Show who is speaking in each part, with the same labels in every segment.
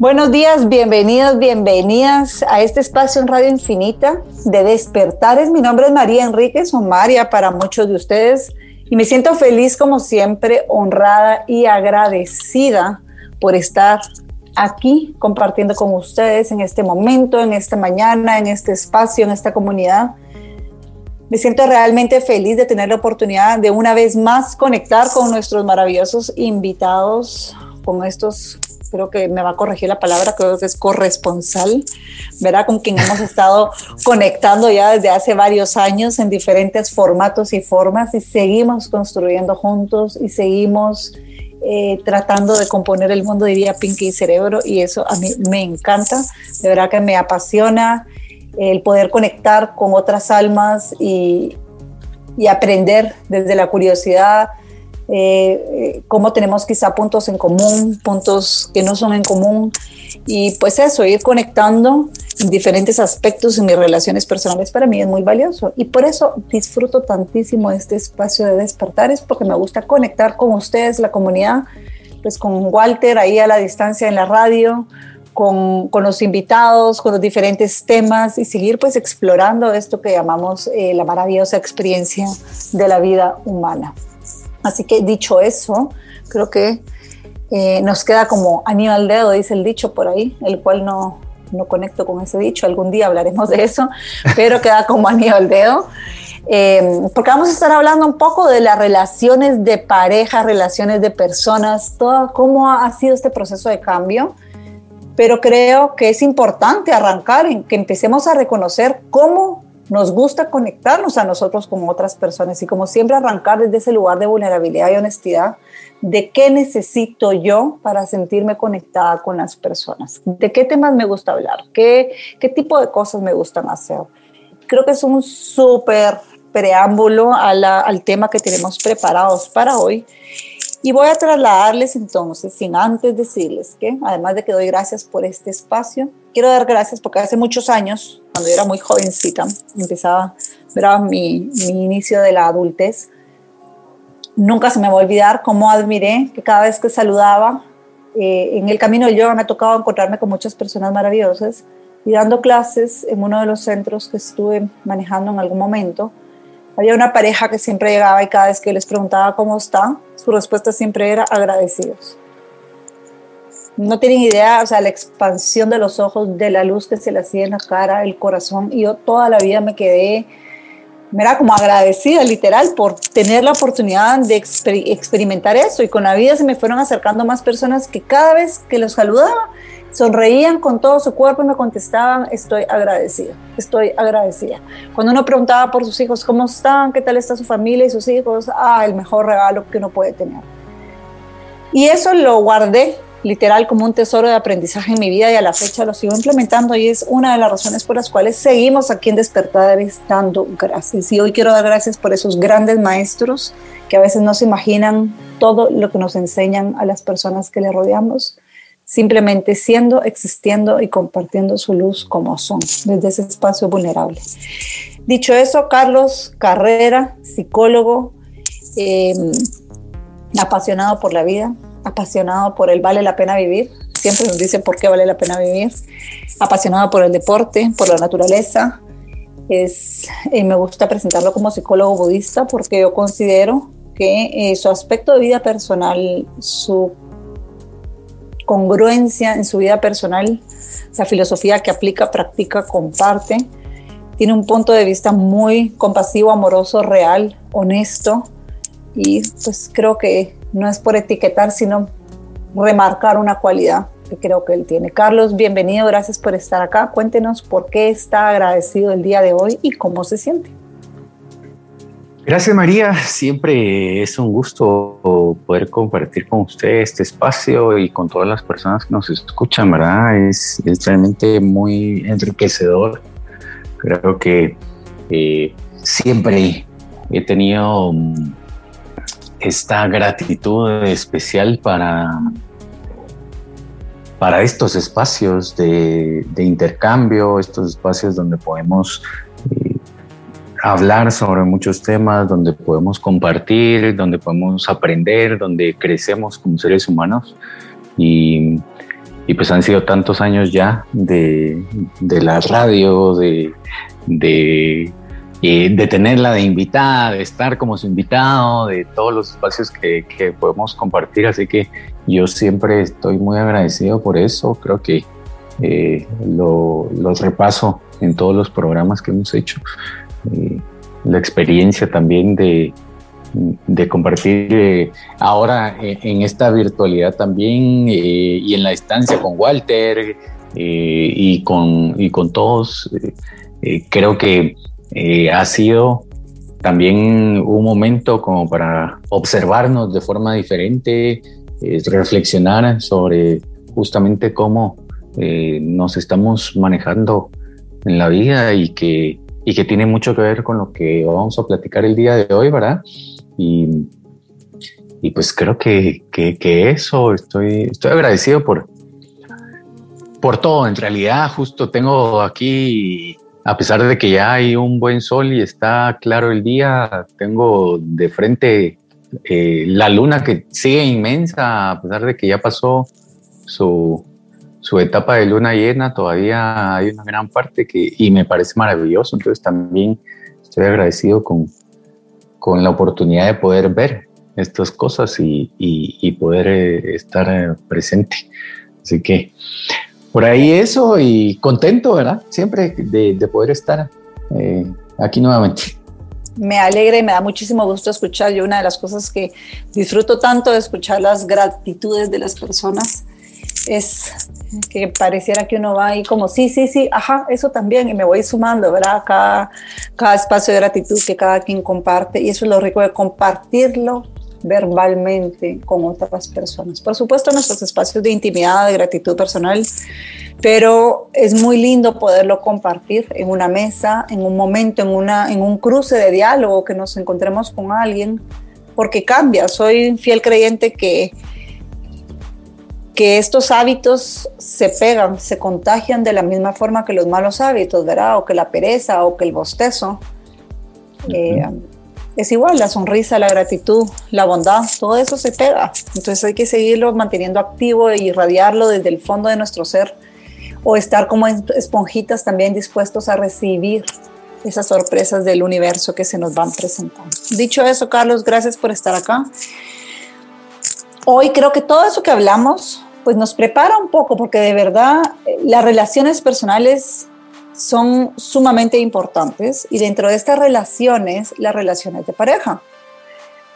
Speaker 1: Buenos días, bienvenidos, bienvenidas a este espacio en Radio Infinita de Despertares. Mi nombre es María Enríquez o María para muchos de ustedes y me siento feliz como siempre, honrada y agradecida por estar aquí compartiendo con ustedes en este momento, en esta mañana, en este espacio, en esta comunidad. Me siento realmente feliz de tener la oportunidad de una vez más conectar con nuestros maravillosos invitados, con estos creo que me va a corregir la palabra, creo que es corresponsal, ¿verdad? Con quien hemos estado conectando ya desde hace varios años en diferentes formatos y formas y seguimos construyendo juntos y seguimos eh, tratando de componer el mundo, diría Pinky Cerebro, y eso a mí me encanta, de verdad que me apasiona el poder conectar con otras almas y, y aprender desde la curiosidad, eh, cómo tenemos quizá puntos en común, puntos que no son en común, y pues eso, ir conectando en diferentes aspectos en mis relaciones personales para mí es muy valioso y por eso disfruto tantísimo este espacio de despertar, es porque me gusta conectar con ustedes, la comunidad, pues con Walter ahí a la distancia en la radio, con, con, los invitados, con los diferentes temas y seguir pues explorando esto que llamamos eh, la maravillosa experiencia de la vida humana. Así que dicho eso, creo que eh, nos queda como anillo al dedo, dice el dicho por ahí, el cual no, no conecto con ese dicho, algún día hablaremos de eso, pero queda como anillo al dedo. Eh, porque vamos a estar hablando un poco de las relaciones de pareja, relaciones de personas, todo, cómo ha sido este proceso de cambio. Pero creo que es importante arrancar en que empecemos a reconocer cómo nos gusta conectarnos a nosotros con otras personas y como siempre arrancar desde ese lugar de vulnerabilidad y honestidad de qué necesito yo para sentirme conectada con las personas, de qué temas me gusta hablar, qué, qué tipo de cosas me gustan hacer. Creo que es un súper preámbulo al tema que tenemos preparados para hoy. Y voy a trasladarles entonces, sin antes decirles que, además de que doy gracias por este espacio, quiero dar gracias porque hace muchos años, cuando yo era muy jovencita, empezaba, era mi, mi inicio de la adultez, nunca se me va a olvidar cómo admiré que cada vez que saludaba, eh, en el camino del yoga me ha tocado encontrarme con muchas personas maravillosas y dando clases en uno de los centros que estuve manejando en algún momento, había una pareja que siempre llegaba y cada vez que les preguntaba cómo está, su respuesta siempre era agradecidos no tienen idea, o sea, la expansión de los ojos, de la luz que se le hacía en la cara, el corazón. Y yo toda la vida me quedé, me era como agradecida, literal, por tener la oportunidad de experimentar eso. Y con la vida se me fueron acercando más personas que cada vez que los saludaba, sonreían con todo su cuerpo y me contestaban, estoy agradecida, estoy agradecida. Cuando uno preguntaba por sus hijos, ¿cómo están? ¿Qué tal está su familia y sus hijos? Ah, el mejor regalo que uno puede tener. Y eso lo guardé literal como un tesoro de aprendizaje en mi vida y a la fecha lo sigo implementando y es una de las razones por las cuales seguimos aquí en Despertares dando gracias. Y hoy quiero dar gracias por esos grandes maestros que a veces no se imaginan todo lo que nos enseñan a las personas que le rodeamos, simplemente siendo, existiendo y compartiendo su luz como son, desde ese espacio vulnerable. Dicho eso, Carlos Carrera, psicólogo, eh, apasionado por la vida, apasionado por el vale la pena vivir, siempre nos dice por qué vale la pena vivir, apasionado por el deporte, por la naturaleza. Es, eh, me gusta presentarlo como psicólogo budista porque yo considero que eh, su aspecto de vida personal, su congruencia en su vida personal, la filosofía que aplica, practica, comparte, tiene un punto de vista muy compasivo, amoroso, real, honesto y pues creo que no es por etiquetar, sino remarcar una cualidad que creo que él tiene. Carlos, bienvenido, gracias por estar acá. Cuéntenos por qué está agradecido el día de hoy y cómo se siente.
Speaker 2: Gracias María, siempre es un gusto poder compartir con usted este espacio y con todas las personas que nos escuchan, ¿verdad? Es, realmente muy enriquecedor. Creo que eh, siempre he tenido mm, esta gratitud especial para, para estos espacios de, intercambio, estos espacios donde podemos hablar sobre muchos temas, donde podemos compartir, donde podemos aprender, donde crecemos como seres humanos. Y, pues han sido tantos años ya de, la radio, de, de, eh, de, tenerla de invitada, de estar como su invitado, de todos los espacios que, que podemos compartir. Así que yo siempre estoy muy agradecido por eso. Creo que eh, lo, los repaso en todos los programas que hemos hecho. Eh, la experiencia también de, de compartir eh, ahora en esta virtualidad también y en la estancia con Walter y, con, y con todos. creo que ha sido también un momento como para observarnos de forma diferente, reflexionar sobre justamente cómo eh, nos estamos manejando en la vida y que, y que tiene mucho que ver con lo que vamos a platicar el día de hoy, ¿verdad? Y, y pues creo que, que, eso, estoy, estoy agradecido por, por todo. En realidad, justo tengo aquí, a pesar de que ya hay un buen sol y está claro el día, tengo de frente eh, la luna que sigue inmensa, a pesar de que ya pasó su, su etapa de luna llena, todavía hay una gran parte que, y me parece maravilloso. Entonces también estoy agradecido con, con la oportunidad de poder ver estas cosas y, y, poder eh, estar eh, presente. Así que por ahí eso y contento, ¿verdad? Siempre de, de poder estar aquí nuevamente
Speaker 1: me alegra y me da muchísimo gusto escuchar. Yo una de las cosas que disfruto tanto de escuchar las gratitudes de las personas es que pareciera que uno va ahí como, sí, sí, sí, ajá, eso también, y me voy sumando, ¿verdad? Cada, cada espacio de gratitud que cada quien comparte, y eso es lo rico de compartirlo verbalmente con otras personas. Por supuesto, nuestros espacios de intimidad, de gratitud personal, pero es muy lindo poderlo compartir en una mesa, en un momento, en, una, en un cruce de diálogo, que nos encontremos con alguien, porque cambia. Soy fiel creyente que, que estos hábitos se pegan, se contagian de la misma forma que los malos hábitos, ¿verdad? O que la pereza o que el bostezo es igual, la sonrisa, la gratitud, la bondad, todo eso se pega. Entonces hay que seguirlo manteniendo activo y irradiarlo desde el fondo de nuestro ser o estar como esponjitas también dispuestos a recibir esas sorpresas del universo que se nos van presentando. Dicho eso, Carlos, gracias por estar acá. Hoy creo que todo eso que hablamos pues nos prepara un poco porque de verdad eh, las relaciones personales son sumamente importantes y dentro de estas relaciones, las relaciones de pareja.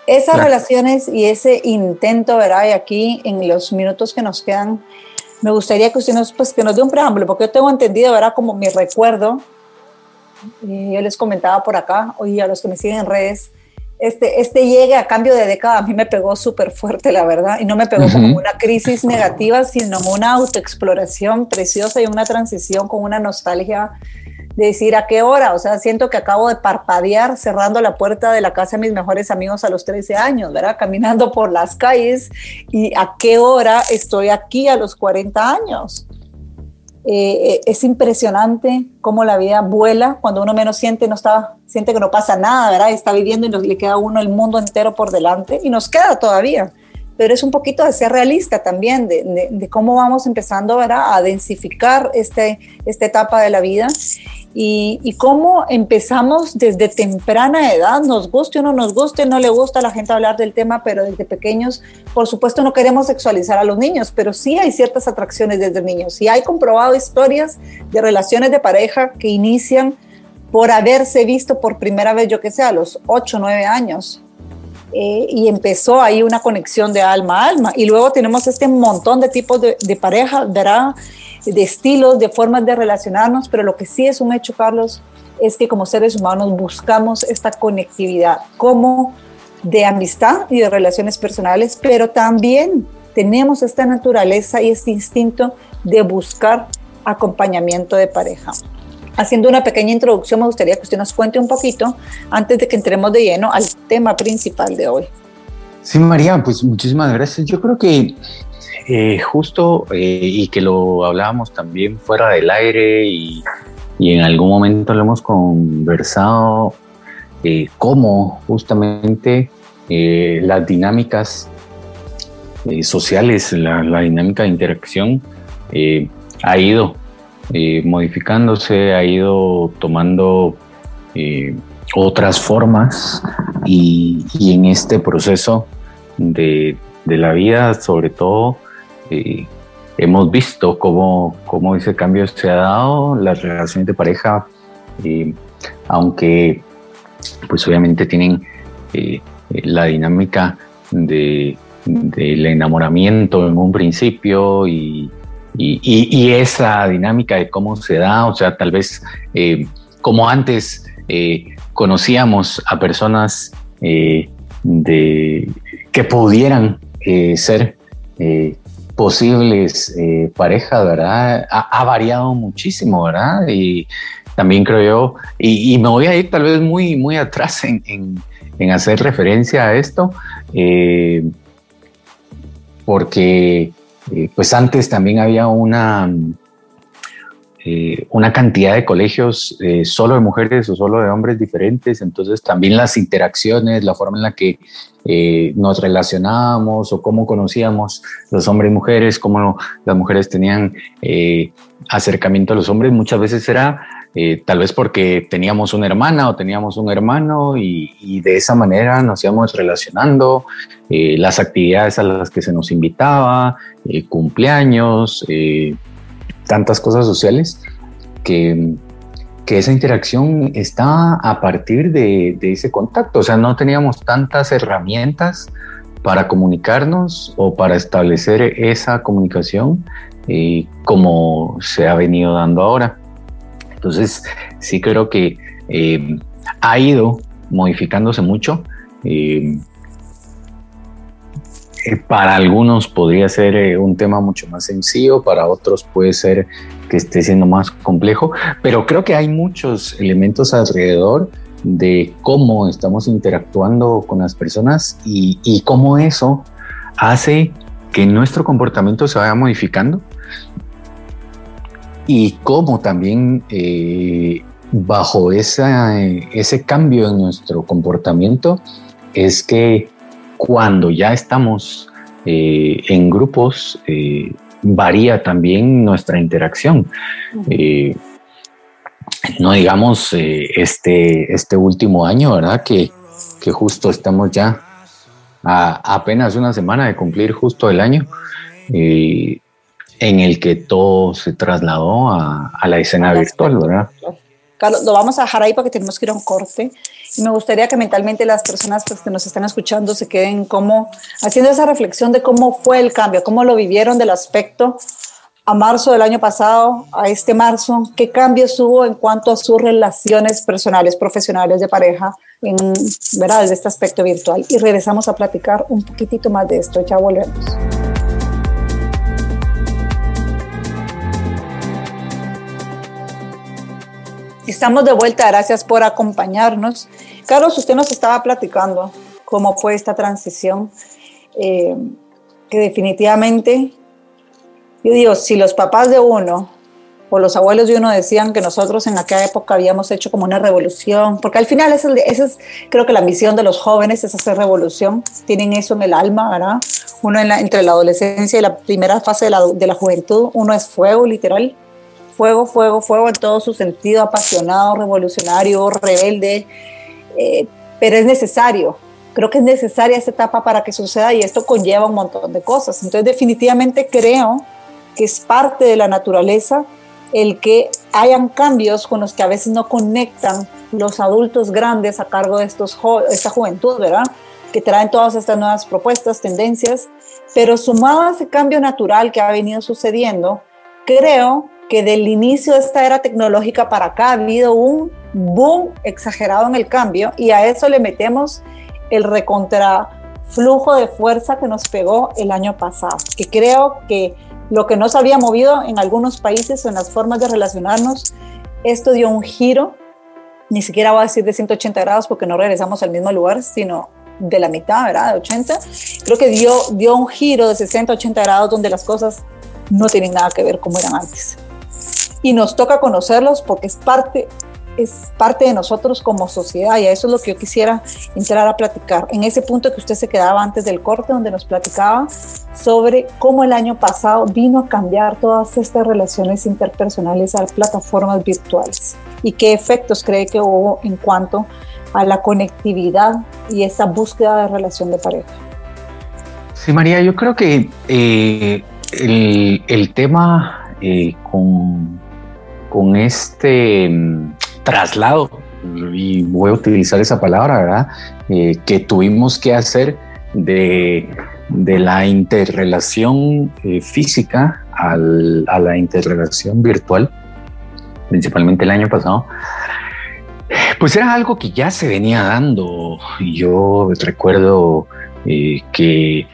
Speaker 1: Esas relaciones y ese intento, ¿verdad? Y aquí en los minutos que nos quedan, me gustaría que usted nos, pues, que nos dé un preámbulo, porque yo tengo entendido, ¿verdad? Como mi recuerdo, y yo les comentaba por acá, oye, a los que me siguen en redes, este, este llegue a cambio de década a mí me pegó súper fuerte, la verdad, y no me pegó como una crisis negativa, sino una autoexploración preciosa y una transición con una nostalgia de decir a qué hora, o sea, siento que acabo de parpadear cerrando la puerta de la casa de mis mejores amigos a los 13 años, ¿verdad? Caminando por las calles y a qué hora estoy aquí a los 40 años. Eh, es impresionante cómo la vida vuela cuando uno menos siente, no está, siente que no pasa nada, ¿verdad? Está viviendo y nos, le queda a uno el mundo entero por delante y nos queda todavía. Pero es un poquito de ser realista también, de, cómo vamos empezando a densificar este, esta etapa de la vida y, cómo empezamos desde temprana edad, nos guste o no nos guste, no le gusta a la gente hablar del tema, pero desde pequeños, por supuesto, no queremos sexualizar a los niños, pero sí hay ciertas atracciones desde niños. Y hay comprobado historias de relaciones de pareja que inician por haberse visto por primera vez, yo que sé, a los 8 o 9 años. Eh, y empezó ahí una conexión de alma a alma. Y luego tenemos este montón de tipos de, de pareja, ¿verdad? De estilos, de formas de relacionarnos, pero lo que sí es un hecho, Carlos, es que como seres humanos buscamos esta conectividad como de amistad y de relaciones personales, pero también tenemos esta naturaleza y este instinto de buscar acompañamiento de pareja. haciendo una pequeña introducción, me gustaría que usted nos cuente un poquito antes de que entremos de lleno al tema principal de hoy.
Speaker 2: Sí, María, pues muchísimas gracias. Yo creo que eh, justo, eh, y que lo hablábamos también fuera del aire y, en algún momento lo hemos conversado, eh, cómo justamente las dinámicas sociales, la, dinámica de interacción ha ido modificándose, ha ido tomando otras formas y, en este proceso de, la vida, sobre todo, eh, hemos visto cómo, cómo, ese cambio se ha dado, las relaciones de pareja, eh, aunque pues obviamente tienen eh, la dinámica de, del enamoramiento en un principio y, y, esa dinámica de cómo se da, o sea, tal vez como antes conocíamos a personas de, que pudieran ser posibles eh, parejas, ¿verdad? Ha, variado muchísimo, ¿verdad? Y también creo yo, y, me voy a ir tal vez muy, muy atrás en, hacer referencia a esto, eh, porque eh, pues antes también había una, una cantidad de colegios solo de mujeres o solo de hombres diferentes, entonces también las interacciones, la forma en la que eh, nos relacionábamos o cómo conocíamos los hombres y mujeres, cómo las mujeres tenían eh, acercamiento a los hombres, muchas veces era eh, tal vez porque teníamos una hermana o teníamos un hermano y, de esa manera nos íbamos relacionando, las actividades a las que se nos invitaba, cumpleaños, tantas cosas sociales que que esa interacción está a partir de, ese contacto. O sea, no teníamos tantas herramientas para comunicarnos o para establecer esa comunicación eh, como se ha venido dando ahora. Entonces, sí creo que eh, ha ido modificándose mucho. Eh, para algunos podría ser un tema mucho más sencillo, para otros puede ser que esté siendo más complejo, pero creo que hay muchos elementos alrededor de cómo estamos interactuando con las personas y, cómo eso hace que nuestro comportamiento se vaya modificando y cómo también eh, bajo esa, ese cambio en nuestro comportamiento es que cuando ya estamos eh, en grupos eh, varía también nuestra interacción. Eh, no digamos este, este último año, ¿verdad? Que, que justo estamos ya a apenas una semana de cumplir justo el año, en el que todo se trasladó a, a la escena virtual, ¿verdad?
Speaker 1: Carlos, lo vamos a dejar ahí porque tenemos que ir a un corte. Y me gustaría que mentalmente las personas pues, que nos están escuchando se queden como haciendo esa reflexión de cómo fue el cambio, cómo lo vivieron del aspecto a marzo del año pasado, a este marzo, qué cambios hubo en cuanto a sus relaciones personales, profesionales, de pareja, en, ¿verdad? desde este aspecto virtual. Y regresamos a platicar un poquitito más de esto. Ya volvemos. Estamos de vuelta, gracias por acompañarnos. Carlos, usted nos estaba platicando cómo fue esta transición, eh, que definitivamente, yo digo, si los papás de uno o los abuelos de uno decían que nosotros en aquella época habíamos hecho como una revolución, porque al final esa es, creo que la misión de los jóvenes es hacer revolución, tienen eso en el alma, ¿verdad? Uno entre la adolescencia y la primera fase de la, de la juventud, uno es fuego literal, fuego, fuego, fuego en todo su sentido, apasionado, revolucionario, rebelde, eh, pero es necesario. Creo que es necesaria esta etapa para que suceda y esto conlleva un montón de cosas. Entonces definitivamente creo que es parte de la naturaleza el que hayan cambios con los que a veces no conectan los adultos grandes a cargo de estos esta juventud, ¿verdad? Que traen todas estas nuevas propuestas, tendencias, pero sumado a ese cambio natural que ha venido sucediendo, creo que del inicio de esta era tecnológica para acá ha habido un boom exagerado en el cambio y a eso le metemos el recontraflujo de fuerza que nos pegó el año pasado, que creo que lo que no se había movido en algunos países en las formas de relacionarnos esto dio un giro, ni siquiera voy a decir de 180 grados porque no regresamos al mismo lugar, sino de la mitad, ¿verdad? De 80. Creo que dio, dio un giro de 60, 80 grados donde las cosas no tienen nada que ver como eran antes. Y nos toca conocerlos porque es parte es parte de nosotros como sociedad y a eso es lo que yo quisiera entrar a platicar. En ese punto que usted se quedaba antes del corte, donde nos platicaba sobre cómo el año pasado vino a cambiar todas estas relaciones interpersonales a plataformas virtuales y qué efectos cree que hubo en cuanto a la conectividad y esa búsqueda de relación de pareja.
Speaker 2: Sí, María, yo creo que eh, el, el, tema eh, con, con este traslado, y voy a utilizar esa palabra, ¿verdad? Eh, que tuvimos que hacer de, de la interrelación eh, física al, a la interrelación virtual, principalmente el año pasado, pues era algo que ya se venía dando. Yo recuerdo eh, que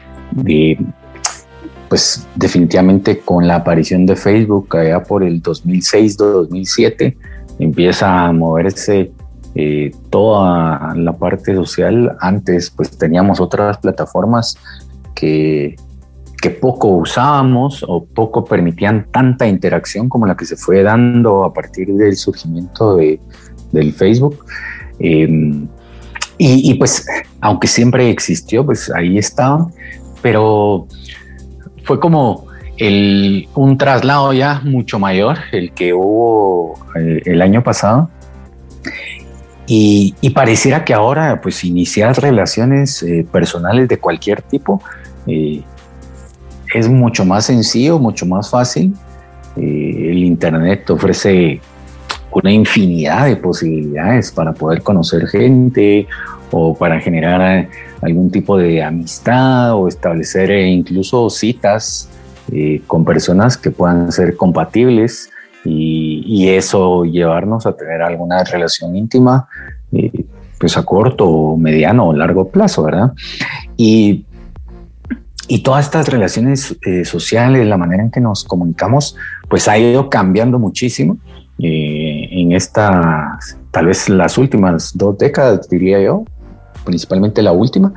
Speaker 2: pues definitivamente con la aparición de Facebook allá por el 2006-2007, empieza a moverse eh, toda la parte social. Antes pues teníamos otras plataformas que, que poco usábamos o poco permitían tanta interacción como la que se fue dando a partir del surgimiento de, del Facebook. Em, y, pues, aunque siempre existió, pues ahí estaba, pero fue como un traslado ya mucho mayor, el que hubo eh, el año pasado. Y, pareciera que ahora, pues, iniciar relaciones eh, personales de cualquier tipo eh, es mucho más sencillo, mucho más fácil. el Internet ofrece una infinidad de posibilidades para poder conocer gente o para generar algún tipo de amistad o establecer incluso citas eh, con personas que puedan ser compatibles y, eso llevarnos a tener alguna relación íntima, eh, pues a corto, mediano o largo plazo, ¿verdad? Y, y todas estas relaciones eh, sociales, la manera en que nos comunicamos, pues ha ido cambiando muchísimo en estas, tal vez las últimas dos décadas, diría yo, principalmente la última.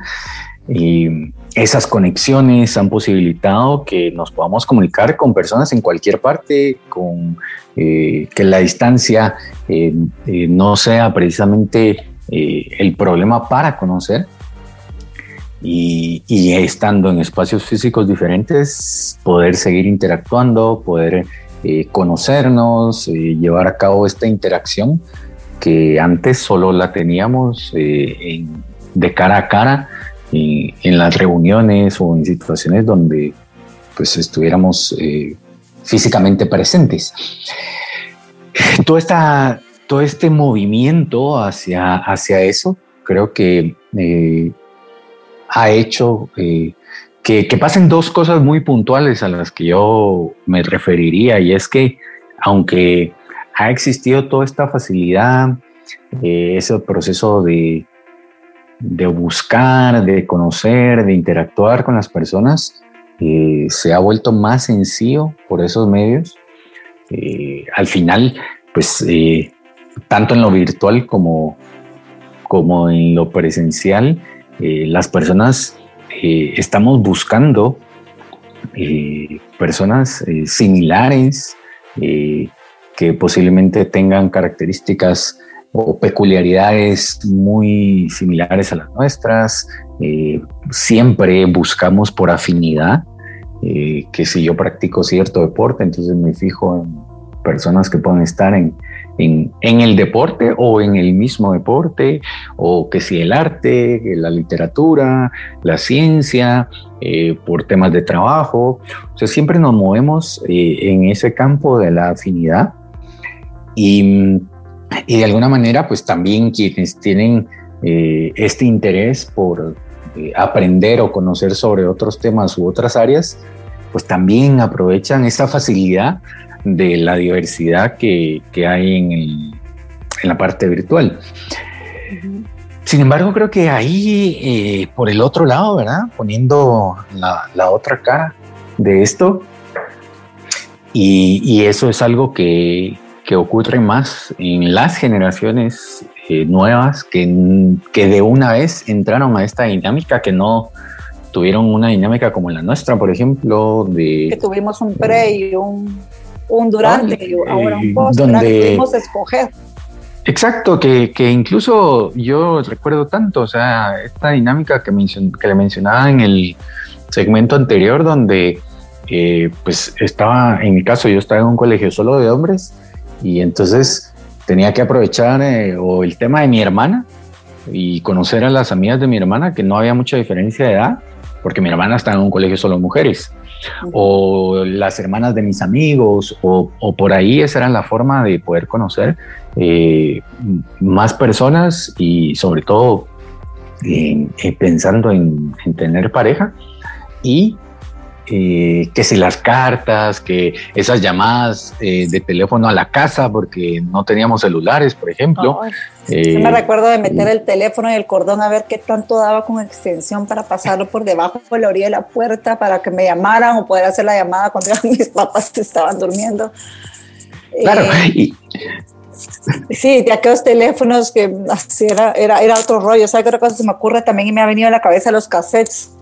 Speaker 2: Y esas conexiones han posibilitado que nos podamos comunicar con personas en cualquier parte, con eh, que la distancia eh, eh, no sea precisamente el problema para conocer. Y, y, estando en espacios físicos diferentes, poder seguir interactuando, poder conocernos, llevar a cabo esta interacción que antes solo la teníamos de cara a cara en las reuniones o en situaciones donde pues estuviéramos eh, físicamente presentes. Todo, esta, todo este movimiento hacia, hacia eso creo que eh, ha hecho eh, que, que, pasen dos cosas muy puntuales a las que yo me referiría y es que aunque ha existido toda esta facilidad, ese proceso de, de buscar, de conocer, de interactuar con las personas, eh, se ha vuelto más sencillo por esos medios. Eh, al final, pues, eh, tanto en lo virtual como, como en lo presencial, las personas estamos buscando personas similares que posiblemente tengan características o peculiaridades muy similares a las nuestras. Eh, siempre buscamos por afinidad, eh, que si yo practico cierto deporte, entonces me fijo en personas que pueden estar en, en, en, el deporte o en el mismo deporte, o que si el arte, la literatura, la ciencia, eh, por temas de trabajo. O sea, siempre nos movemos en ese campo de la afinidad. Y y de alguna manera, pues también quienes tienen eh, este interés por eh, aprender o conocer sobre otros temas u otras áreas, pues también aprovechan esa facilidad de la diversidad que, que hay en, el, en, la parte virtual. Sin embargo, creo que ahí, eh, por el otro lado, ¿verdad? Poniendo la, la otra cara de esto, y, y, eso es algo que, que ocurre más en las generaciones eh, nuevas que, que de una vez entraron a esta dinámica que no tuvieron una dinámica como la nuestra, por ejemplo, de...
Speaker 1: Que tuvimos un pre y un, un durante y ahora un post, donde, que tuvimos escoger.
Speaker 2: Exacto, que, que, incluso yo recuerdo tanto, o sea, esta dinámica que, que le mencionaba en el segmento anterior, donde eh, pues estaba, en mi caso, yo estaba en un colegio solo de hombres y entonces tenía que aprovechar eh, o el tema de mi hermana y conocer a las amigas de mi hermana, que no había mucha diferencia de edad, porque mi hermana estaba en un colegio solo de mujeres, o las hermanas de mis amigos, o, por ahí esa era la forma de poder conocer eh, más personas y sobre todo pensando en, en tener pareja. Y eh, que si las cartas, que esas llamadas eh, de teléfono a la casa, porque no teníamos celulares, por ejemplo.
Speaker 1: Eh, me recuerdo de meter el teléfono y el cordón a ver qué tanto daba con extensión para pasarlo por debajo de la orilla de la puerta para que me llamaran o poder hacer la llamada cuando mis papás estaban durmiendo.
Speaker 2: Claro,
Speaker 1: Sí, de aquellos teléfonos que así era, era, era otro rollo. ¿Sabes qué otra cosa se me ocurre también y me ha venido a la cabeza los cassettes?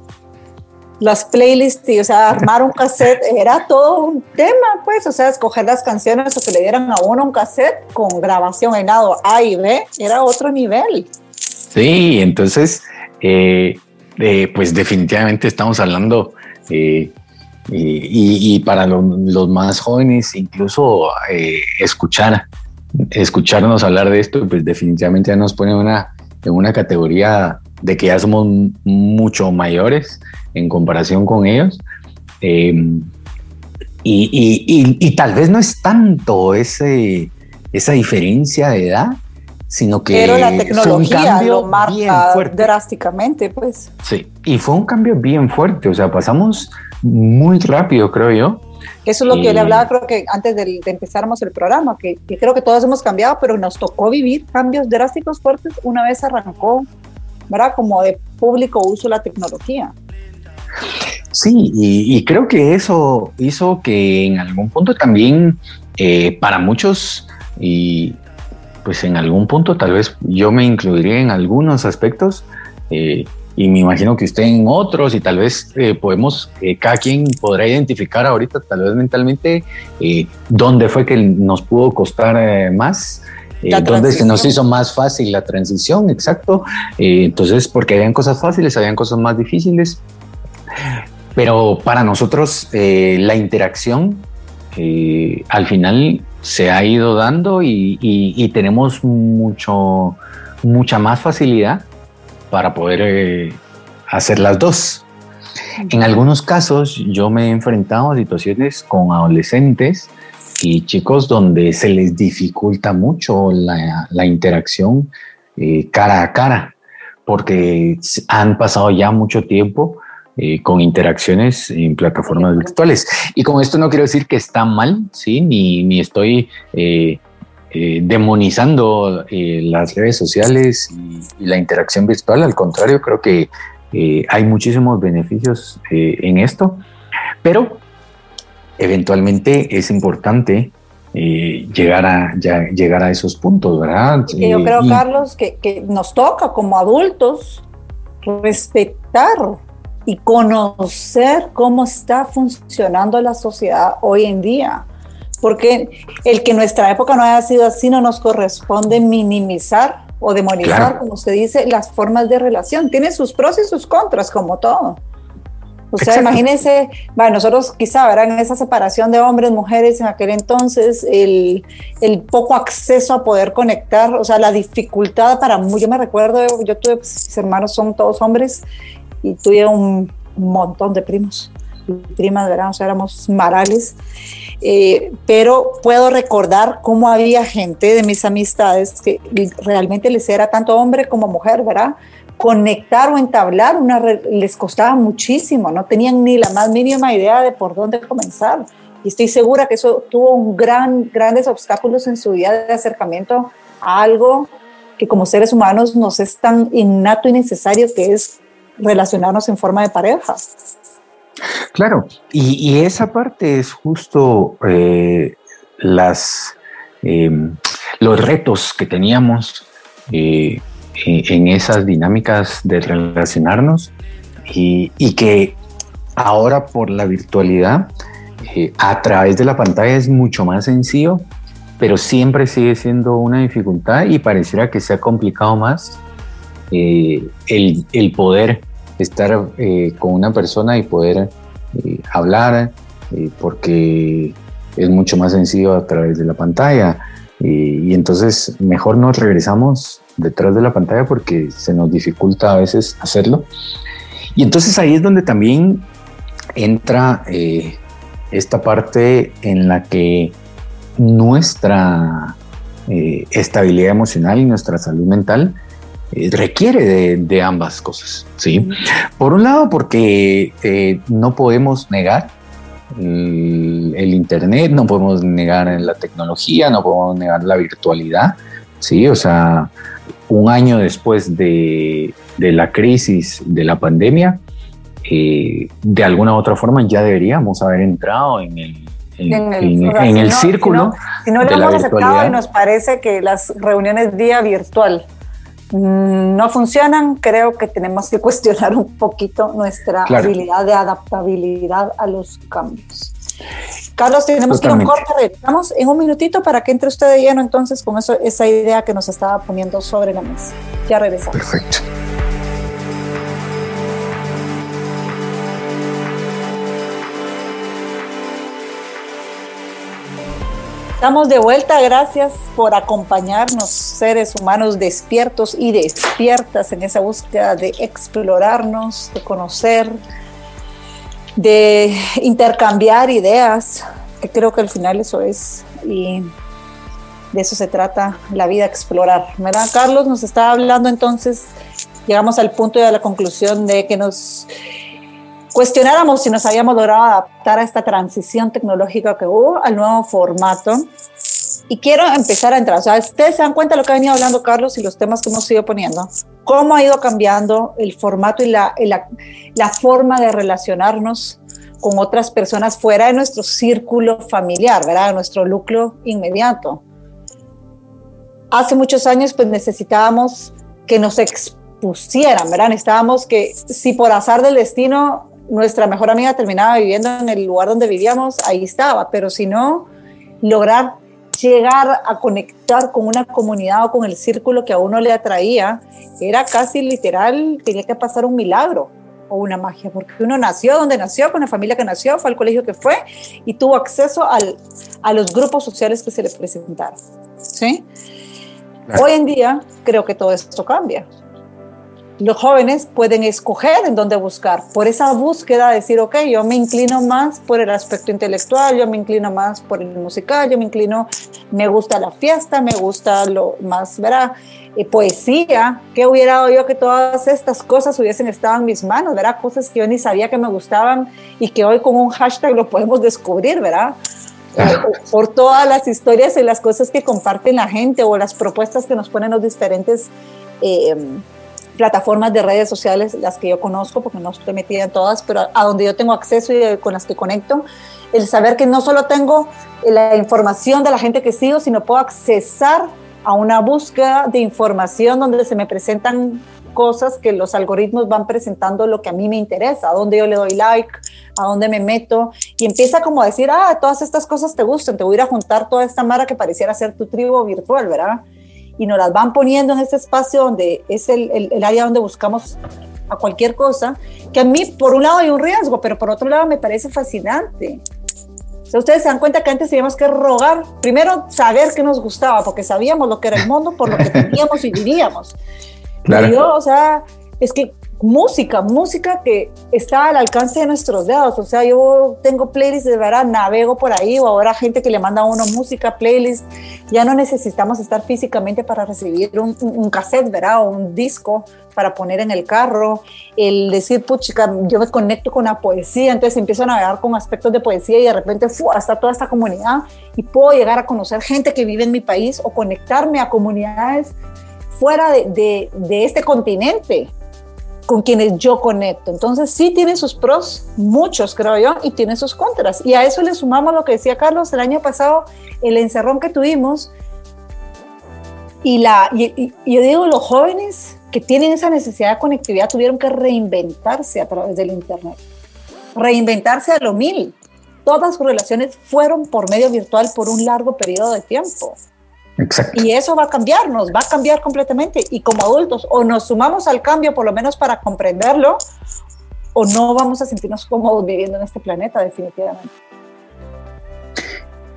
Speaker 1: Las playlists, y, o sea, armar un cassette era todo un tema, pues, o sea, escoger las canciones o que le dieran a uno un cassette con grabación en lado A y B, era otro nivel.
Speaker 2: Sí, entonces, eh, eh, pues definitivamente estamos hablando, eh, y, para los más jóvenes, incluso escuchar, escucharnos hablar de esto, pues definitivamente ya nos pone una, en una categoría de que ya somos mucho mayores en comparación con ellos. Em, y, tal vez no es tanto ese, esa diferencia de edad, sino que
Speaker 1: Pero la tecnología lo marca drásticamente, pues.
Speaker 2: Sí, y fue un cambio bien fuerte, o sea, pasamos muy rápido, creo yo.
Speaker 1: Eso es lo que yo le hablaba, creo que antes de, de empezáramos el programa, que, que, creo que todos hemos cambiado, pero nos tocó vivir cambios drásticos fuertes una vez arrancó, ¿verdad? Como de público uso la tecnología.
Speaker 2: Sí, y, creo que eso hizo que en algún punto también eh, para muchos, y pues en algún punto tal vez yo me incluiría en algunos aspectos, eh, y me imagino que usted en otros, y tal vez eh, podemos, cada quien podrá identificar ahorita, tal vez mentalmente, dónde fue que nos pudo costar más. Dónde se nos hizo más fácil la transición, exacto. entonces, porque habían cosas fáciles, habían cosas más difíciles, pero para nosotros eh, la interacción eh, al final se ha ido dando y, tenemos mucho, mucha más facilidad para poder eh, hacer las dos. En algunos casos yo me he enfrentado a situaciones con adolescentes y chicos donde se les dificulta mucho la, interacción cara a cara porque han pasado ya mucho tiempo eh, con interacciones en plataformas virtuales. Y con esto no quiero decir que está mal, ¿sí? ni, ni estoy eh, eh, demonizando las redes sociales y, la interacción virtual, al contrario, creo que hay muchísimos beneficios en esto, pero eventualmente es importante llegar, a, llegar a esos puntos, ¿verdad?
Speaker 1: yo creo, Carlos, que, que, nos toca como adultos respetar y conocer cómo está funcionando la sociedad hoy en día. Porque el que nuestra época no haya sido así no nos corresponde minimizar o demonizar, como se dice, las formas de relación. Tiene sus pros y sus contras, como todo. O sea, imagínense, bueno, nosotros quizá verán esa separación de hombres, mujeres en aquel entonces, el, el, poco acceso a poder conectar, o sea, la dificultad para, yo me recuerdo, yo tuve, pues, mis hermanos son todos hombres, y tuve un montón de primos primas, ¿verdad? O sea, éramos marales. Eh, pero puedo recordar cómo había gente de mis amistades que realmente les era tanto hombre como mujer, ¿verdad? Conectar o entablar una les costaba muchísimo, no tenían ni la más mínima idea de por dónde comenzar. Y estoy segura que eso tuvo un gran, grandes obstáculos en su vida de acercamiento a algo que como seres humanos nos es tan innato y necesario que es relacionarnos en forma de pareja.
Speaker 2: Claro, y, esa parte es justo eh, las, em, los retos que teníamos eh, en esas dinámicas de relacionarnos y, que ahora por la virtualidad, eh, a través de la pantalla es mucho más sencillo, pero siempre sigue siendo una dificultad y pareciera que se ha complicado más el, el, poder estar con una persona y poder hablar, porque es mucho más sencillo a través de la pantalla. Y, entonces mejor nos regresamos detrás de la pantalla porque se nos dificulta a veces hacerlo. Y entonces ahí es donde también entra eh, esta parte en la que nuestra eh, estabilidad emocional y nuestra salud mental eh, requiere de, de, ambas cosas. ¿sí? Por un lado, porque no podemos negar el, Internet, no podemos negar la tecnología, no podemos negar la virtualidad, ¿sí? O sea, un año después de, la crisis de la pandemia, eh, de alguna u otra forma ya deberíamos haber entrado en el, en, el, círculo.
Speaker 1: Si no, lo hemos aceptado y nos parece que las reuniones vía virtual no funcionan, creo que tenemos que cuestionar un poquito nuestra habilidad de adaptabilidad a los cambios. Carlos, tenemos que ir a un corte, regresamos en un minutito para que entre usted de lleno entonces con eso, esa idea que nos estaba poniendo sobre la mesa. Ya regresamos.
Speaker 2: Perfecto.
Speaker 1: Estamos de vuelta, gracias por acompañarnos, seres humanos despiertos y despiertas en esa búsqueda de explorarnos, de conocer, de intercambiar ideas, que creo que al final eso es, y de eso se trata la vida, explorar. ¿Verdad? Carlos nos estaba hablando entonces, llegamos al punto de la conclusión de que nos cuestionáramos si nos habíamos logrado adaptar a esta transición tecnológica que hubo al nuevo formato. Y quiero empezar a entrar. O sea, ustedes se dan cuenta de lo que ha venido hablando Carlos y los temas que hemos ido poniendo. Cómo ha ido cambiando el formato y la, la, la forma de relacionarnos con otras personas fuera de nuestro círculo familiar, ¿verdad? Nuestro núcleo inmediato. Hace muchos años, pues necesitábamos que nos expusieran, ¿verdad? Necesitábamos que, si por azar del destino nuestra mejor amiga terminaba viviendo en el lugar donde vivíamos, ahí estaba, pero si no, lograr llegar a conectar con una comunidad o con el círculo que a uno le atraía, era casi literal, tenía que pasar un milagro o una magia, porque uno nació donde nació, con la familia que nació, fue al colegio que fue y tuvo acceso al, a los grupos sociales que se le presentaron. ¿sí? Hoy en día creo que todo esto cambia los jóvenes pueden escoger en dónde buscar. Por esa búsqueda, decir, ok, yo me inclino más por el aspecto intelectual, yo me inclino más por el musical, yo me inclino, me gusta la fiesta, me gusta lo más, ¿verdad? Eh, poesía, ¿qué hubiera dado yo que todas estas cosas hubiesen estado en mis manos, ¿verdad? Cosas que yo ni sabía que me gustaban y que hoy con un hashtag lo podemos descubrir, ¿verdad? Eh, por todas las historias y las cosas que comparten la gente o las propuestas que nos ponen los diferentes eh, plataformas de redes sociales, las que yo conozco, porque no estoy metida en todas, pero a donde yo tengo acceso y con las que conecto, el saber que no solo tengo la información de la gente que sigo, sino puedo accesar a una búsqueda de información donde se me presentan cosas que los algoritmos van presentando lo que a mí me interesa, a dónde yo le doy like, a dónde me meto, y empieza como a decir, ah, todas estas cosas te gustan, te voy a ir a juntar toda esta mara que pareciera ser tu tribu virtual, ¿verdad? Y nos las van poniendo en ese espacio donde es el, el, área donde buscamos a cualquier cosa, que a mí por un lado hay un riesgo, pero por otro lado me parece fascinante. O ustedes se dan cuenta que antes teníamos que rogar, primero saber qué nos gustaba, porque sabíamos lo que era el mundo, por lo que teníamos y vivíamos. Claro. yo, o sea, es que música, música que está al alcance de nuestros dedos. O sea, yo tengo playlists de verdad, navego por ahí, o ahora gente que le manda a uno música, playlist. Ya no necesitamos estar físicamente para recibir un, un cassette, ¿verdad? O un disco para poner en el carro. El decir, puchica, yo me conecto con la poesía, entonces empiezo a navegar con aspectos de poesía y de repente está toda esta comunidad y puedo llegar a conocer gente que vive en mi país o conectarme a comunidades fuera de, de, de este continente con quienes yo conecto. Entonces sí tiene sus pros, muchos creo yo, y tiene sus contras. Y a eso le sumamos lo que decía Carlos el año pasado, el encerrón que tuvimos. Y, la, y, yo digo, los jóvenes que tienen esa necesidad de conectividad tuvieron que reinventarse a través del Internet, reinventarse a lo mil. Todas sus relaciones fueron por medio virtual por un largo periodo de tiempo. Y eso va a cambiarnos, va a cambiar completamente. Y como adultos, o nos sumamos al cambio, por lo menos para comprenderlo, o no vamos a sentirnos cómodos viviendo en este planeta, definitivamente.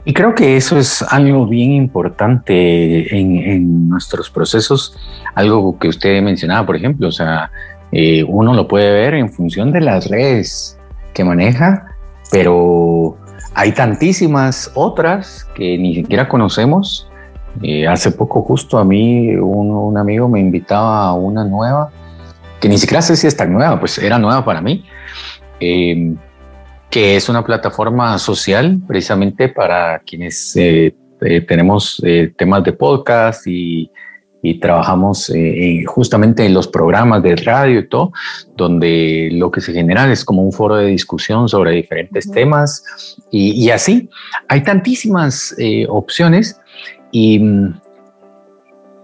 Speaker 2: Y creo que eso es algo bien importante en, nuestros procesos, algo que usted mencionaba, por ejemplo, o sea, eh, uno lo puede ver en función de las redes que maneja, pero hay tantísimas otras que ni siquiera conocemos hace poco justo a mí un, amigo me invitaba a una nueva, que ni siquiera sé si es tan nueva, pues era nueva para mí, em, que es una plataforma social precisamente para quienes eh, eh, tenemos eh, temas de podcast y, trabajamos justamente en los programas de radio y todo, donde lo que se genera es como un foro de discusión sobre diferentes temas y, y, así. Hay tantísimas opciones y,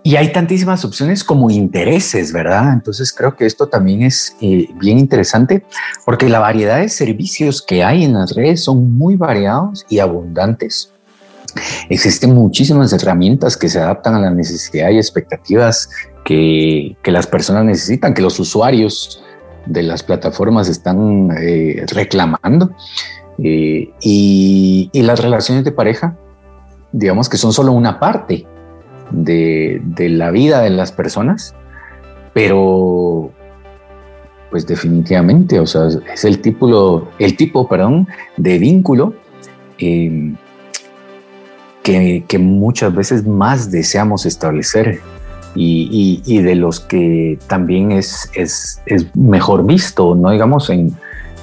Speaker 2: y hay tantísimas opciones como intereses, ¿verdad? Entonces creo que esto también es eh, bien interesante porque la variedad de servicios que hay en las redes son muy variados y abundantes. Existen muchísimas herramientas que se adaptan a la necesidad y expectativas que, que las personas necesitan, que los usuarios de las plataformas están eh, reclamando. Eh, y, las relaciones de pareja digamos que son solo una parte de, la vida de las personas, pero pues definitivamente, o sea, es el tipo, el tipo, perdón, de vínculo em, que, muchas veces más deseamos establecer y, de los que también es, es, mejor visto, no digamos en,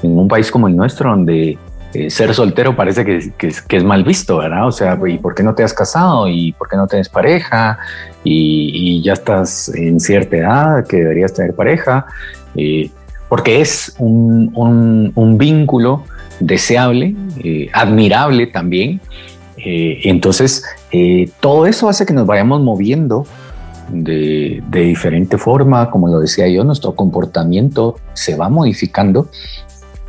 Speaker 2: en, un país como el nuestro, donde eh, ser soltero parece que, es mal visto, ¿verdad? O sea, ¿y por qué no te has casado? ¿Y por qué no tienes pareja? Y, ya estás en cierta edad que deberías tener pareja, eh, porque es un, vínculo deseable, eh, admirable también. entonces, todo eso hace que nos vayamos moviendo de, diferente forma, como lo decía yo, nuestro comportamiento se va modificando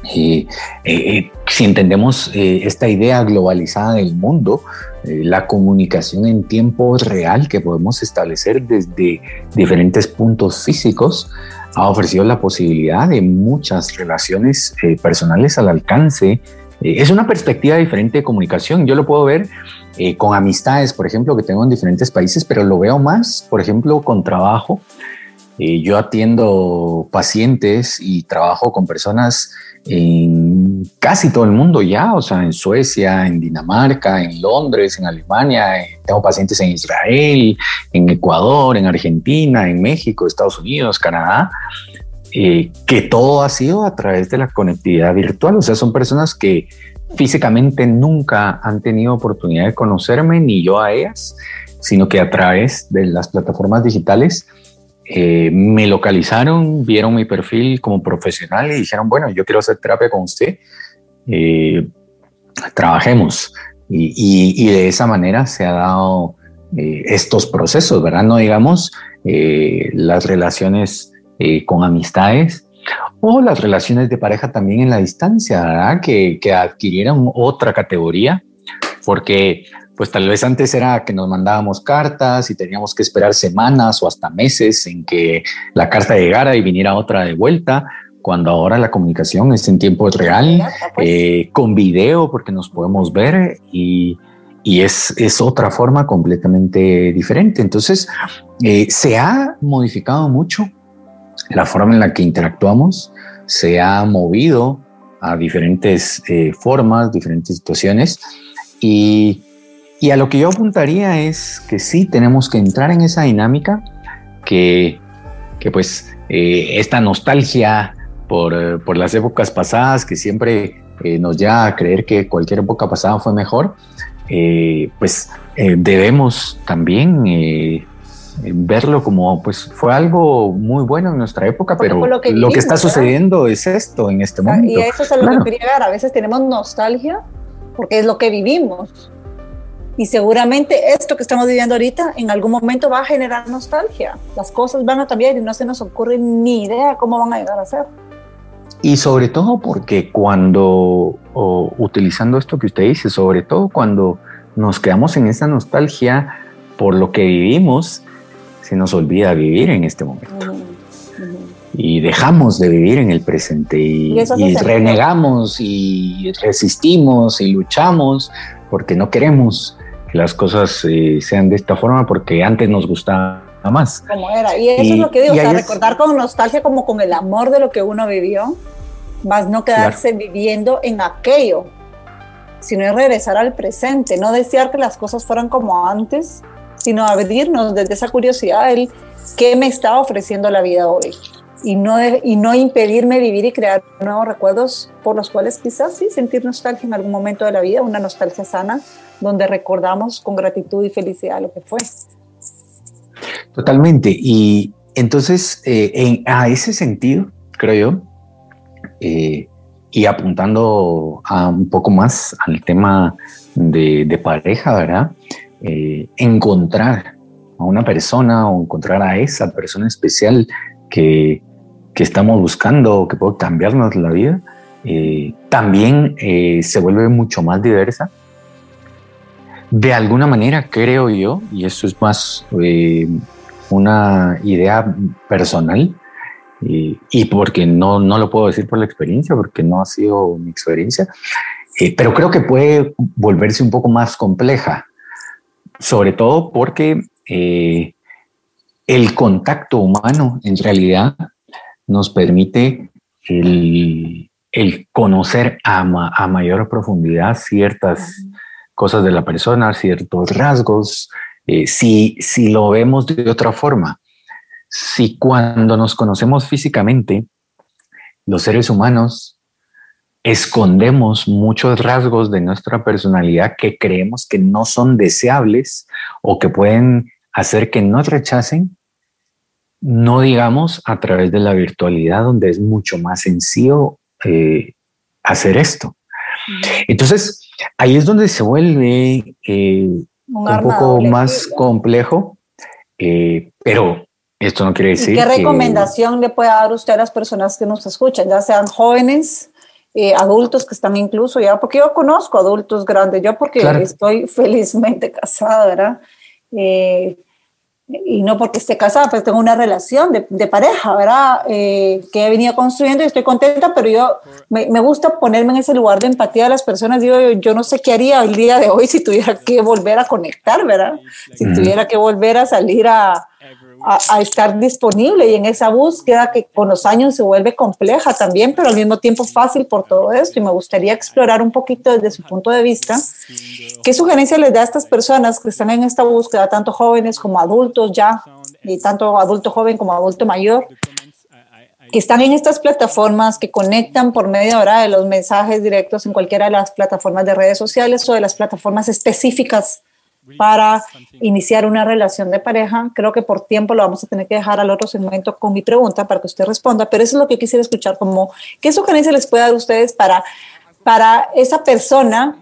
Speaker 2: eh, eh, si entendemos eh, esta idea globalizada del mundo, la comunicación en tiempo real que podemos establecer desde diferentes puntos físicos ha ofrecido la posibilidad de muchas relaciones personales al alcance. es una perspectiva diferente de comunicación. Yo lo puedo ver con amistades, por ejemplo, que tengo en diferentes países, pero lo veo más, por ejemplo, con trabajo. Yo atiendo pacientes y trabajo con personas en casi todo el mundo ya, o sea, en Suecia, en Dinamarca, en Londres, en Alemania, eh, tengo pacientes en Israel, en Ecuador, en Argentina, en México, Estados Unidos, Canadá, eh, que todo ha sido a través de la conectividad virtual, o sea, son personas que físicamente nunca han tenido oportunidad de conocerme, ni yo a ellas, sino que a través de las plataformas digitales eh, me localizaron, vieron mi perfil como profesional y dijeron, bueno, yo quiero hacer terapia con usted, eh, trabajemos. Y, de esa manera se ha dado eh, estos procesos, ¿verdad? No digamos las relaciones con amistades o las relaciones de pareja también en la distancia, ¿verdad? Que, que adquirieron otra categoría, porque pues tal vez antes era que nos mandábamos cartas y teníamos que esperar semanas o hasta meses en que la carta llegara y viniera otra de vuelta, cuando ahora la comunicación es en tiempo real, pues. eh, con video, porque nos podemos ver y, y es, es, otra forma completamente diferente. Entonces, eh, se ha modificado mucho la forma en la que interactuamos, se ha movido a diferentes eh, formas, diferentes situaciones y y a lo que yo apuntaría es que sí tenemos que entrar en esa dinámica, que, que pues eh, esta nostalgia por, por, las épocas pasadas, que siempre eh, nos lleva a creer que cualquier época pasada fue mejor, eh, pues debemos también verlo como, pues fue algo muy bueno en nuestra época, pero lo que, está sucediendo es esto en este momento.
Speaker 1: Y eso es a lo que quería llegar. A veces tenemos nostalgia porque es lo que vivimos. Y seguramente esto que estamos viviendo ahorita en algún momento va a generar nostalgia. Las cosas van a cambiar y no se nos ocurre ni idea cómo van a llegar a ser.
Speaker 2: Y sobre todo porque cuando, utilizando esto que usted dice, sobre todo cuando nos quedamos en esa nostalgia por lo que vivimos, se nos olvida vivir en este momento. Y dejamos de vivir en el presente y, renegamos y resistimos y luchamos porque no queremos que las cosas eh, sean de esta forma porque antes nos gustaba más.
Speaker 1: Como era. Y eso es lo que digo, o sea, recordar con nostalgia como con el amor de lo que uno vivió, más no quedarse viviendo en aquello, sino regresar al presente, no desear que las cosas fueran como antes, sino abrirnos desde esa curiosidad el qué me está ofreciendo la vida hoy y no, y no impedirme vivir y crear nuevos recuerdos por los cuales quizás sí sentir nostalgia en algún momento de la vida, una nostalgia sana, donde recordamos con gratitud y felicidad lo que fue.
Speaker 2: Totalmente. Y entonces, eh, a ese sentido, creo yo, eh, y apuntando a un poco más al tema de, pareja, ¿verdad? Eh, encontrar a una persona o encontrar a esa persona especial que, que estamos buscando, que puede cambiarnos la vida, también se vuelve mucho más diversa. De alguna manera creo yo, y eso es más eh, una idea personal, y, porque no, no lo puedo decir por la experiencia, porque no ha sido mi experiencia, eh, pero creo que puede volverse un poco más compleja, sobre todo porque eh, el contacto humano en realidad nos permite el, conocer a, a, mayor profundidad ciertas cosas de la persona, ciertos rasgos, eh, si, si lo vemos de otra forma, si cuando nos conocemos físicamente, los seres humanos escondemos muchos rasgos de nuestra personalidad que creemos que no son deseables o que pueden hacer que nos rechacen, no digamos a través de la virtualidad donde es mucho más sencillo eh, hacer esto. Entonces, ahí es donde se vuelve eh, un, poco más complejo, eh, pero esto no quiere decir.
Speaker 1: ¿Qué recomendación le puede dar usted a las personas que nos escuchan, ya sean jóvenes, eh, adultos que están incluso ya, porque yo conozco adultos grandes, yo porque estoy felizmente casada, ¿verdad? Y no porque esté casada, pues tengo una relación de, de pareja, ¿verdad? Eh, que he venido construyendo y estoy contenta, pero yo me, me, gusta ponerme en ese lugar de empatía de las personas. Digo, yo, yo, no sé qué haría el día de hoy si tuviera que volver a conectar, ¿verdad? Si tuviera que volver a salir a, a, estar disponible y en esa búsqueda que con los años se vuelve compleja también, pero al mismo tiempo fácil por todo esto. Y me gustaría explorar un poquito desde su punto de vista, ¿qué sugerencia les da a estas personas que están en esta búsqueda, tanto jóvenes como adultos ya, y tanto adulto joven como adulto mayor? que están en estas plataformas, que conectan por medio ahora de los mensajes directos en cualquiera de las plataformas de redes sociales o de las plataformas específicas para iniciar una relación de pareja. Creo que por tiempo lo vamos a tener que dejar al otro segmento con mi pregunta para que usted responda, pero eso es lo que quisiera escuchar, como qué sugerencia les puede dar a ustedes para, para esa persona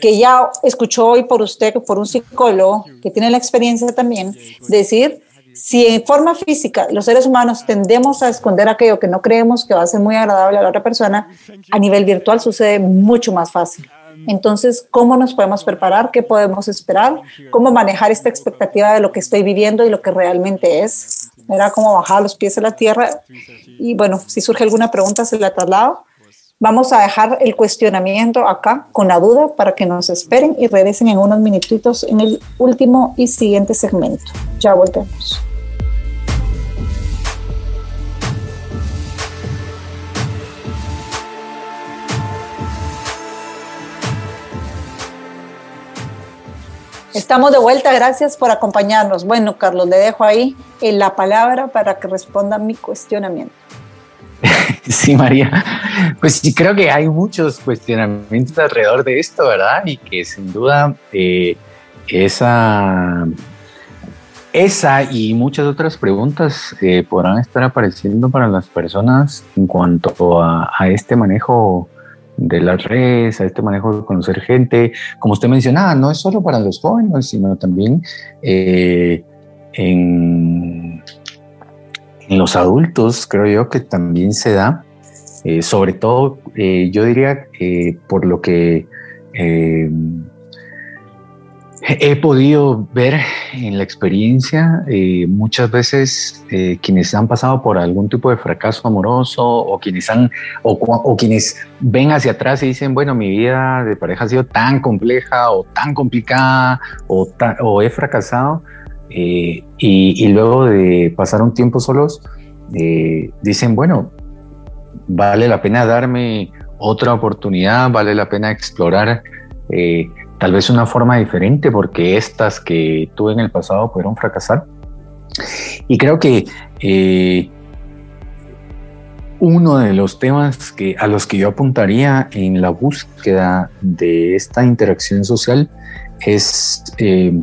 Speaker 1: que ya escuchó hoy por usted, por un psicólogo que tiene la experiencia también, decir, si en forma física los seres humanos tendemos a esconder aquello que no creemos que va a ser muy agradable a la otra persona, a nivel virtual sucede mucho más fácil. Entonces, ¿cómo nos podemos preparar? ¿Qué podemos esperar? ¿Cómo manejar esta expectativa de lo que estoy viviendo y lo que realmente es? Era como bajar los pies a la tierra. Y bueno, si surge alguna pregunta, se la traslado. Vamos a dejar el cuestionamiento acá con la duda para que nos esperen y regresen en unos minutitos en el último y siguiente segmento. Ya volvemos. Estamos de vuelta, gracias por acompañarnos. Bueno, Carlos, le dejo ahí en la palabra para que responda mi cuestionamiento.
Speaker 2: Sí, María. Pues sí, creo que hay muchos cuestionamientos alrededor de esto, ¿verdad? Y que sin duda eh, esa, esa y muchas otras preguntas eh, podrán estar apareciendo para las personas en cuanto a, este manejo de las redes, a este manejo de conocer gente. Como usted mencionaba, no es solo para los jóvenes, sino también eh, en, los adultos, creo yo que también se da, eh, sobre todo, yo diría, por lo que He podido ver en la experiencia eh, muchas veces eh, quienes han pasado por algún tipo de fracaso amoroso o quienes han o, quienes ven hacia atrás y dicen bueno mi vida de pareja ha sido tan compleja o tan complicada o, o he fracasado eh, y, y, luego de pasar un tiempo solos dicen bueno vale la pena darme otra oportunidad vale la pena explorar tal vez una forma diferente porque estas que tuve en el pasado pudieron fracasar. Y creo que eh, uno de los temas que, a los que yo apuntaría en la búsqueda de esta interacción social es eh,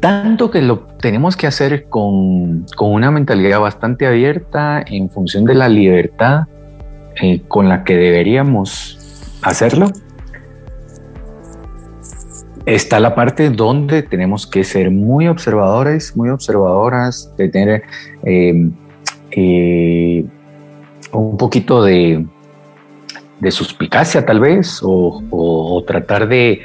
Speaker 2: tanto que lo tenemos que hacer con, una mentalidad bastante abierta en función de la libertad eh, con la que deberíamos hacerlo, está la parte donde tenemos que ser muy observadores, muy observadoras, de tener em, eh, un poquito de, suspicacia tal vez, o, tratar de,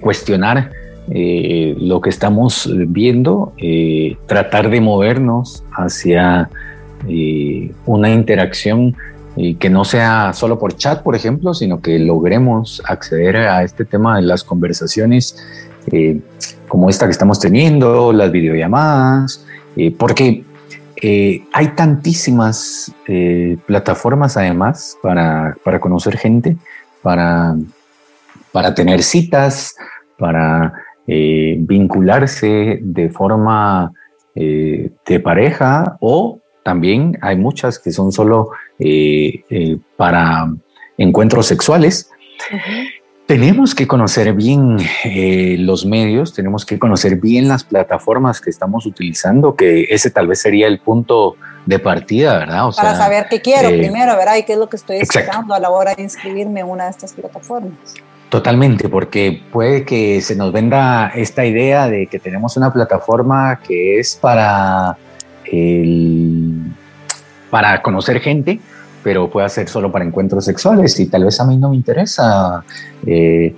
Speaker 2: cuestionar eh, lo que estamos viendo, eh, tratar de movernos hacia una interacción y que no sea solo por chat, por ejemplo, sino que logremos acceder a este tema de las conversaciones eh, como esta que estamos teniendo, las videollamadas, eh, porque eh, hay tantísimas plataformas además para, conocer gente, para, para tener citas, para vincularse de forma de pareja o también hay muchas que son solo eh, eh, para encuentros sexuales. Tenemos que conocer bien eh, los medios, tenemos que conocer bien las plataformas que estamos utilizando, que ese tal vez sería el punto de partida, ¿verdad?
Speaker 1: Para saber qué quiero primero, ¿verdad? Y qué es lo que estoy esperando a la hora de inscribirme en una de estas plataformas.
Speaker 2: Totalmente, porque puede que se nos venda esta idea de que tenemos una plataforma que es para para conocer gente, pero puede ser solo para encuentros sexuales y tal vez a mí no me interesa eh,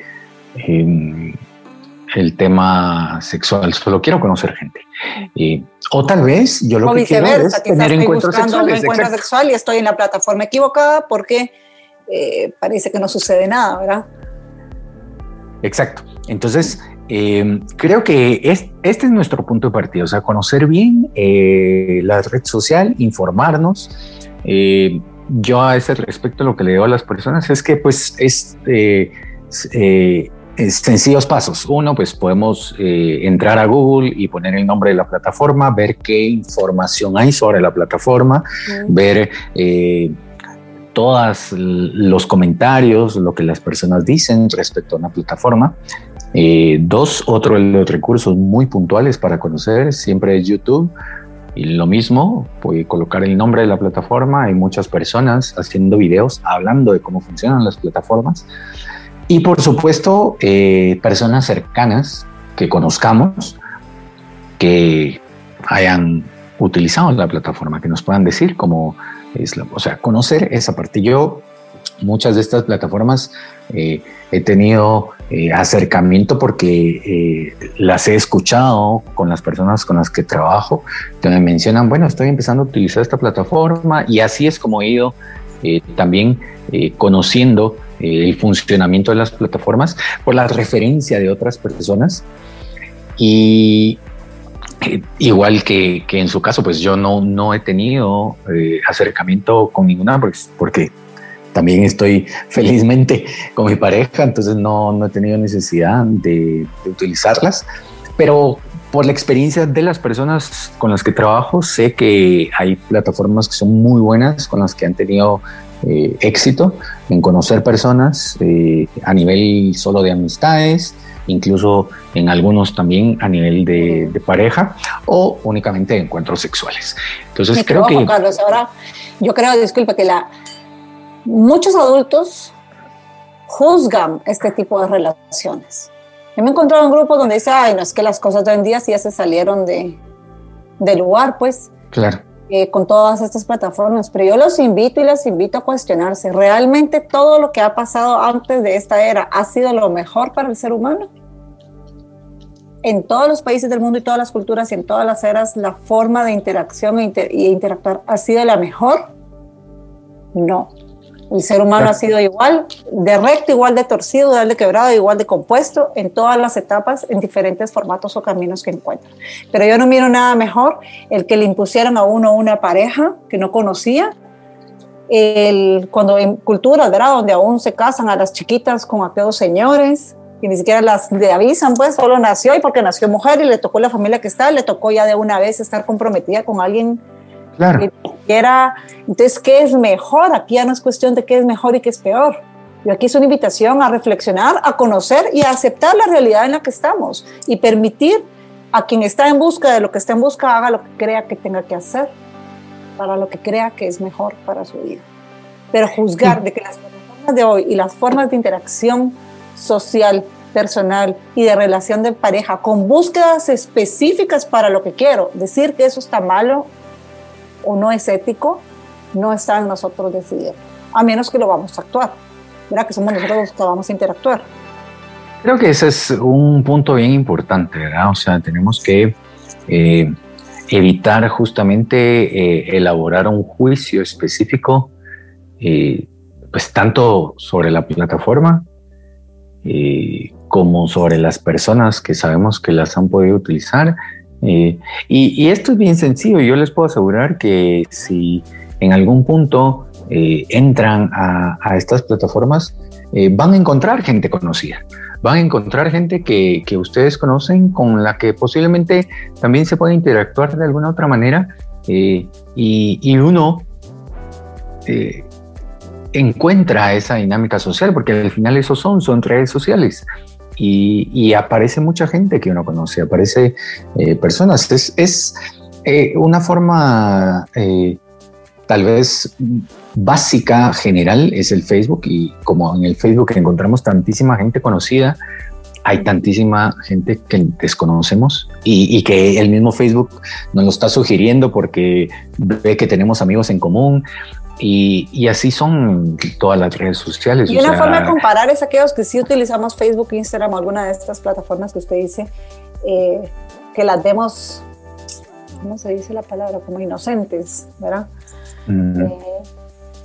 Speaker 2: em, el tema sexual, solo quiero conocer gente. o tal vez yo lo que quiero es tener encuentros sexuales.
Speaker 1: Un encuentro sexual y estoy en la plataforma equivocada porque eh, parece que no sucede nada, ¿verdad?
Speaker 2: Exacto. Entonces, eh, creo que este es nuestro punto de partida, o sea, conocer bien eh, la red social, informarnos. Eh, yo a ese respecto lo que le digo a las personas es que pues es, sencillos pasos. Uno, pues podemos entrar a Google y poner el nombre de la plataforma, ver qué información hay sobre la plataforma, ver todos los comentarios, lo que las personas dicen respecto a una plataforma. Eh, dos, otro de los recursos muy puntuales para conocer siempre es YouTube. Y lo mismo, puede colocar el nombre de la plataforma. Hay muchas personas haciendo videos hablando de cómo funcionan las plataformas. Y por supuesto, eh, personas cercanas que conozcamos que hayan utilizado la plataforma, que nos puedan decir cómo es la, o sea, conocer esa parte. Yo, muchas de estas plataformas eh, he tenido eh, acercamiento porque eh, las he escuchado con las personas con las que trabajo, que me mencionan, bueno, estoy empezando a utilizar esta plataforma y así es como he ido eh, también conociendo el funcionamiento de las plataformas por la referencia de otras personas. Y igual que, que, en su caso, pues yo no, no he tenido acercamiento con ninguna, porque también estoy felizmente con mi pareja, entonces no, no he tenido necesidad de, utilizarlas, pero por la experiencia de las personas con las que trabajo, sé que hay plataformas que son muy buenas, con las que han tenido eh, éxito en conocer personas eh, a nivel solo de amistades, incluso en algunos también a nivel de, pareja o únicamente de encuentros sexuales. Entonces creo que...
Speaker 1: Carlos, ahora yo creo, disculpe, que la, muchos adultos juzgan este tipo de relaciones. Yo me he encontrado en grupos donde dice, ay, no es que las cosas de hoy en día sí ya se salieron de, del lugar, pues.
Speaker 2: Claro.
Speaker 1: Eh, con todas estas plataformas, pero yo los invito y les invito a cuestionarse, ¿realmente todo lo que ha pasado antes de esta era ha sido lo mejor para el ser humano? En todos los países del mundo y todas las culturas y en todas las eras, la forma de interacción e y interactuar ha sido la mejor? No. El ser humano ha sido igual de recto, igual de torcido, igual de quebrado, igual de compuesto en todas las etapas, en diferentes formatos o caminos que encuentra. Pero yo no miro nada mejor el que le impusieran a uno una pareja que no conocía, el, cuando en culturas, ¿verdad? Donde aún se casan a las chiquitas con aquellos señores, y ni siquiera las le avisan, pues solo nació y porque nació mujer y le tocó la familia que está, le tocó ya de una vez estar comprometida con alguien
Speaker 2: Claro.
Speaker 1: Era, entonces, ¿qué es mejor? Aquí ya no es cuestión de qué es mejor y qué es peor. Y aquí es una invitación a reflexionar, a conocer y a aceptar la realidad en la que estamos y permitir a quien está en busca de lo que está en busca haga lo que crea que tenga que hacer para lo que crea que es mejor para su vida. Pero juzgar de que las plataformas de hoy y las formas de interacción social, personal y de relación de pareja con búsquedas específicas para lo que quiero, decir que eso está malo o no es ético, no está en nosotros decidir, a menos que lo vamos a actuar, ¿verdad? Que somos nosotros los que vamos a interactuar.
Speaker 2: Creo que ese es un punto bien importante, ¿verdad? O sea, tenemos que eh, evitar justamente eh, elaborar un juicio específico, eh, pues tanto sobre la plataforma como sobre las personas que sabemos que las han podido utilizar y, y, esto es bien sencillo. Yo les puedo asegurar que si en algún punto eh, entran a, estas plataformas, eh, van a encontrar gente conocida. Van a encontrar gente que, ustedes conocen, con la que posiblemente también se puede interactuar de alguna otra manera. Eh, y, y, uno encuentra esa dinámica social, porque al final eso son, son redes sociales y, aparece mucha gente que uno conoce, aparece eh, personas. Es, es eh, una forma eh, tal vez básica, general, es el Facebook y como en el Facebook encontramos tantísima gente conocida, hay tantísima gente que desconocemos y, y, que el mismo Facebook nos lo está sugiriendo porque ve que tenemos amigos en común y, así son todas las redes sociales.
Speaker 1: Y una forma de comparar es aquellos que sí utilizamos Facebook, Instagram o alguna de estas plataformas que usted dice, eh, que las vemos, ¿cómo se dice la palabra? Como inocentes, ¿verdad? Mm. Eh,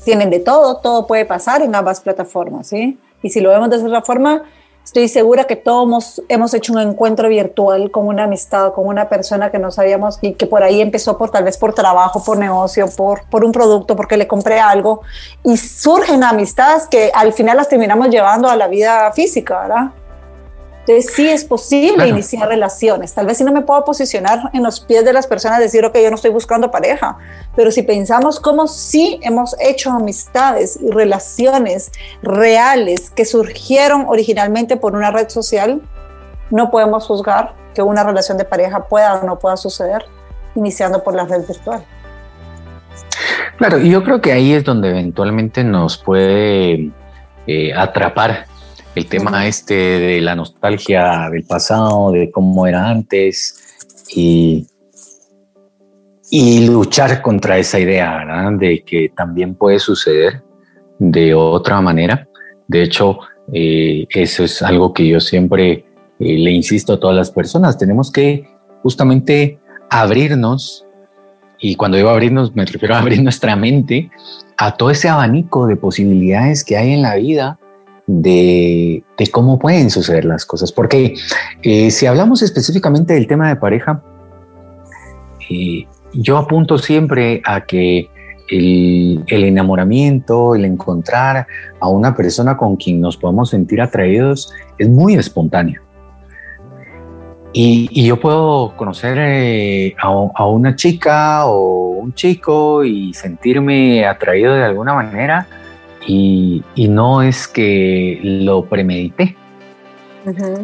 Speaker 1: tienen de todo, todo puede pasar en ambas plataformas, ¿sí? Y si lo vemos de esa forma, Estoy segura que todos hemos, hecho un encuentro virtual con una amistad, con una persona que no sabíamos y que por ahí empezó por tal vez por trabajo, por negocio, por, por un producto, porque le compré algo y surgen amistades que al final las terminamos llevando a la vida física, ¿verdad? Entonces sí es posible iniciar relaciones. Tal vez si no me puedo posicionar en los pies de las personas, decir, ok, yo no estoy buscando pareja, pero si pensamos cómo sí hemos hecho amistades y relaciones reales que surgieron originalmente por una red social, no podemos juzgar que una relación de pareja pueda o no pueda suceder iniciando por la red virtual.
Speaker 2: Claro, y yo creo que ahí es donde eventualmente nos puede eh, atrapar el tema este de la nostalgia del pasado, de cómo era antes y, y luchar contra esa idea de que también puede suceder de otra manera. De hecho, eh, eso es algo que yo siempre eh, le insisto a todas las personas. Tenemos que justamente abrirnos, y cuando digo abrirnos me refiero a abrir nuestra mente a todo ese abanico de posibilidades que hay en la vida de, cómo pueden suceder las cosas. Porque eh, si hablamos específicamente del tema de pareja, eh, yo apunto siempre a que el, enamoramiento, el encontrar a una persona con quien nos podamos sentir atraídos es muy espontáneo. Y, yo puedo conocer eh, a, una chica o un chico y sentirme atraído de alguna manera y, no es que lo premedité.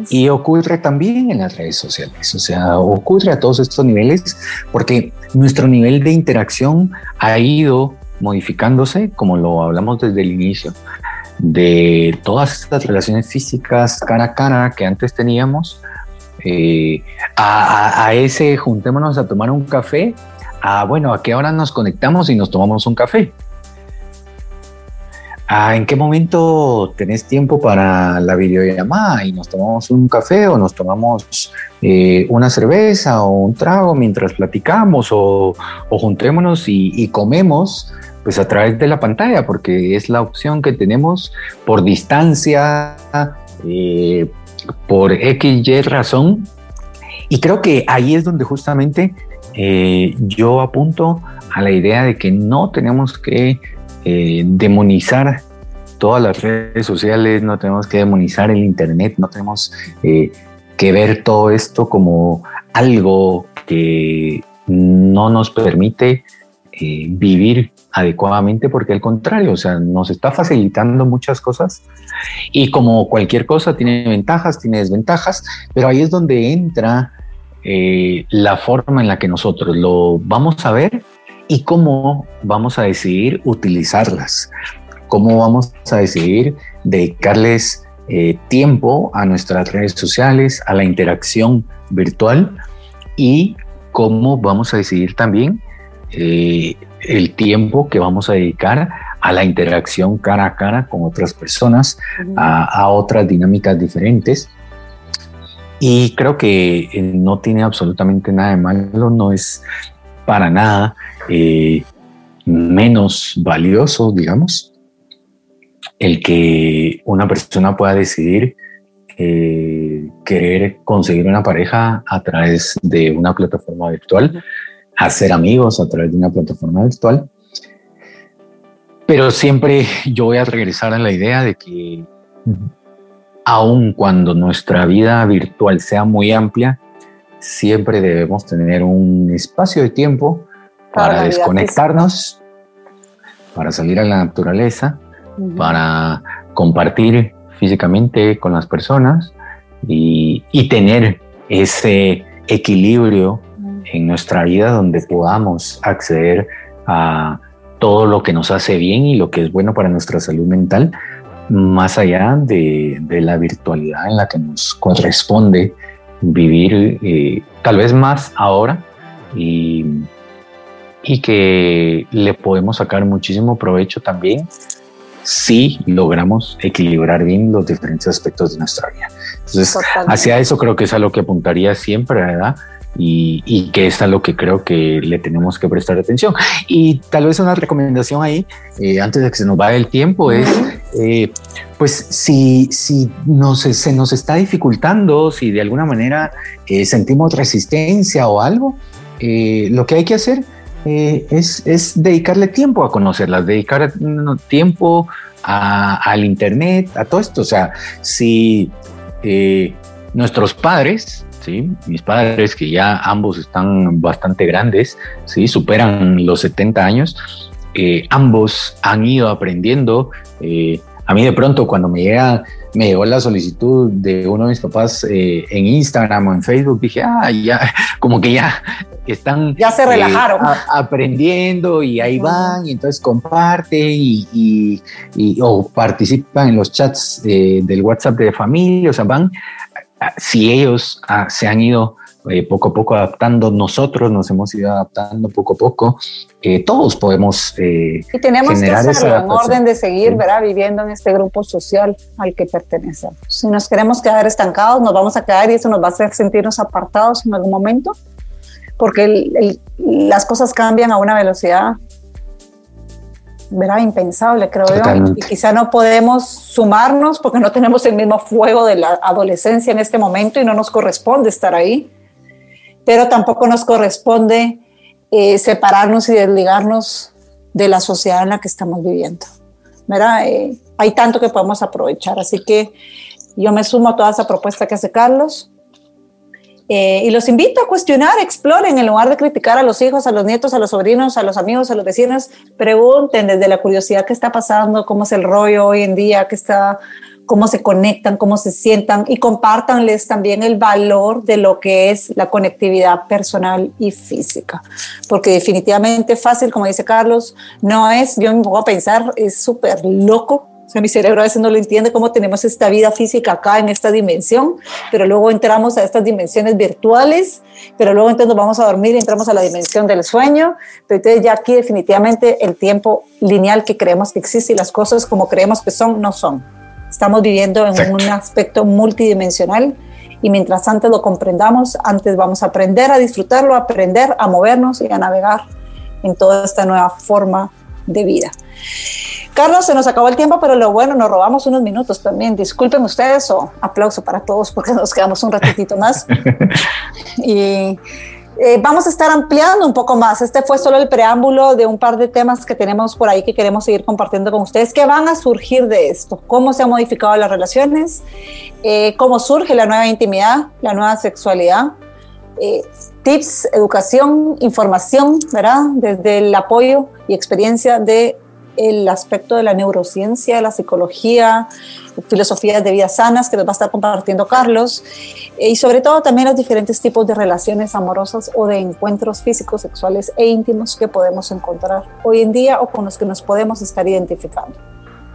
Speaker 2: Y ocurre también en las redes sociales, o sea, ocurre a todos estos niveles porque nuestro nivel de interacción ha ido modificándose, como lo hablamos desde el inicio, de todas estas relaciones físicas cara a cara que antes teníamos, eh, a, ese juntémonos a tomar un café, a bueno, a qué hora nos conectamos y nos tomamos un café. ¿En qué momento tenés tiempo para la videollamada y nos tomamos un café o nos tomamos eh, una cerveza o un trago mientras platicamos o, juntémonos y, comemos pues a través de la pantalla porque es la opción que tenemos por distancia, eh, por X, Y razón. Y creo que ahí es donde justamente eh, yo apunto a la idea de que no tenemos que eh, demonizar todas las redes sociales, no tenemos que demonizar el Internet, no tenemos eh, que ver todo esto como algo que no nos permite eh, vivir adecuadamente, porque al contrario, o sea, nos está facilitando muchas cosas y como cualquier cosa tiene ventajas, tiene desventajas, pero ahí es donde entra la forma en la que nosotros lo vamos a ver y cómo vamos a decidir utilizarlas, cómo vamos a decidir dedicarles eh, tiempo a nuestras redes sociales, a la interacción virtual y cómo vamos a decidir también eh, el tiempo que vamos a dedicar a la interacción cara a cara con otras personas, a, otras dinámicas diferentes. Y creo que eh, no tiene absolutamente nada de malo, no es para nada eh, menos valioso, digamos, el que una persona pueda decidir eh, querer conseguir una pareja a través de una plataforma virtual, hacer amigos a través de una plataforma virtual. Pero siempre yo voy a regresar a la idea de que aun cuando nuestra vida virtual sea muy amplia, siempre debemos tener un espacio de tiempo para, desconectarnos, para salir a la naturaleza, para compartir físicamente con las personas y, tener ese equilibrio en nuestra vida donde podamos acceder a todo lo que nos hace bien y lo que es bueno para nuestra salud mental, más allá de, la virtualidad en la que nos corresponde vivir eh, tal vez más ahora y, y que le podemos sacar muchísimo provecho también si logramos equilibrar bien los diferentes aspectos de nuestra vida. Entonces, hacia eso creo que es a lo que apuntaría siempre, ¿verdad? Y, y, que es a lo que creo que le tenemos que prestar atención. Y tal vez una recomendación ahí, eh, antes de que se nos vaya el tiempo, es, eh, pues si, si nos, se nos está dificultando, si de alguna manera eh, sentimos resistencia o algo, lo que hay que hacer eh, es, es, dedicarle tiempo a conocerlas, dedicar tiempo al Internet, a todo esto. O sea, si eh, nuestros padres, ¿sí? mis padres que ya ambos están bastante grandes, ¿sí? superan los 70 años, eh, ambos han ido aprendiendo. a mí de pronto cuando me llega me llegó la solicitud de uno de mis papás en Instagram o en Facebook, dije, ah, ya, como que ya están
Speaker 1: ya se relajaron.
Speaker 2: eh, aprendiendo y ahí van y entonces comparten y, o participan en los chats eh, del WhatsApp de familia, o sea, van, si ellos ah, se han ido eh, poco a poco adaptando, nosotros nos hemos ido adaptando poco a poco, todos podemos
Speaker 1: y tenemos que hacerlo en orden de seguir, ¿verdad? Viviendo en este grupo social al que pertenecemos. Si nos queremos quedar estancados, nos vamos a quedar y eso nos va a hacer sentirnos apartados en algún momento porque las cosas cambian a una velocidad ¿verdad? impensable, creo yo. Y quizá no podemos sumarnos porque no tenemos el mismo fuego de la adolescencia en este momento y no nos corresponde estar ahí. Pero tampoco nos corresponde eh, separarnos y desligarnos de la sociedad en la que estamos viviendo. ¿verdad? Eh, hay tanto que podemos aprovechar. Así que yo me sumo a toda esa propuesta que hace Carlos. Eh, y los invito a cuestionar, exploren, en lugar de criticar a los hijos, a los nietos, a los sobrinos, a los amigos, a los vecinos, pregunten desde la curiosidad qué está pasando, cómo es el rollo hoy en día, qué está, cómo se conectan, cómo se sientan y compártanles también el valor de lo que es la conectividad personal y física. Porque definitivamente fácil, como dice Carlos, no es, yo me pongo a pensar, es súper loco o sea, mi cerebro a veces no lo entiende cómo tenemos esta vida física acá en esta dimensión, pero luego entramos a estas dimensiones virtuales, pero luego entonces nos vamos a dormir y entramos a la dimensión del sueño. Pero entonces ya aquí definitivamente el tiempo lineal que creemos que existe y las cosas como creemos que son, no son. Estamos viviendo en un aspecto multidimensional y mientras antes lo comprendamos, antes vamos a aprender a disfrutarlo, a aprender a movernos y a navegar en toda esta nueva forma de vida. Carlos, se nos acabó el tiempo, pero lo bueno, nos robamos unos minutos también. Disculpen ustedes o aplauso para todos porque nos quedamos un ratitito más. y eh, vamos a estar ampliando un poco más. Este fue solo el preámbulo de un par de temas que tenemos por ahí que queremos seguir compartiendo con ustedes. ¿Qué van a surgir de esto? ¿Cómo se han modificado las relaciones? Eh, ¿Cómo surge la nueva intimidad, la nueva sexualidad? Eh, tips, educación, información, ¿verdad? Desde el apoyo y experiencia de el aspecto de la neurociencia, la psicología, filosofías de vida sanas que nos va a estar compartiendo Carlos y sobre todo también los diferentes tipos de relaciones amorosas o de encuentros físicos, sexuales e íntimos que podemos encontrar hoy en día o con los que nos podemos estar identificando.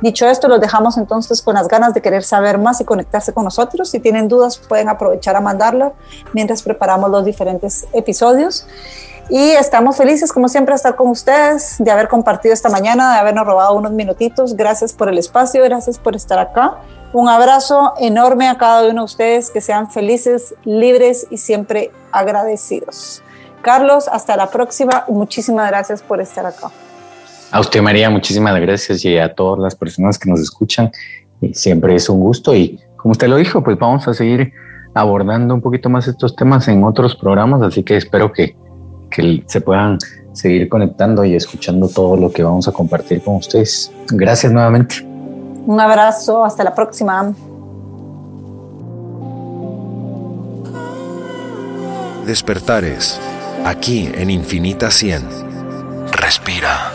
Speaker 1: Dicho esto, los dejamos entonces con las ganas de querer saber más y conectarse con nosotros. Si tienen dudas, pueden aprovechar a mandarla mientras preparamos los diferentes episodios. Y estamos felices, como siempre, de estar con ustedes, de haber compartido esta mañana, de habernos robado unos minutitos. Gracias por el espacio, gracias por estar acá. Un abrazo enorme a cada uno de ustedes, que sean felices, libres y siempre agradecidos. Carlos, hasta la próxima. Muchísimas gracias por estar acá.
Speaker 2: A usted, María, muchísimas gracias y a todas las personas que nos escuchan. Siempre es un gusto y como usted lo dijo, pues vamos a seguir abordando un poquito más estos temas en otros programas, así que espero que que se puedan seguir conectando y escuchando todo lo que vamos a compartir con ustedes. Gracias nuevamente.
Speaker 1: Un abrazo, hasta la próxima.
Speaker 3: Despertares, aquí en Infinita 100. Respira.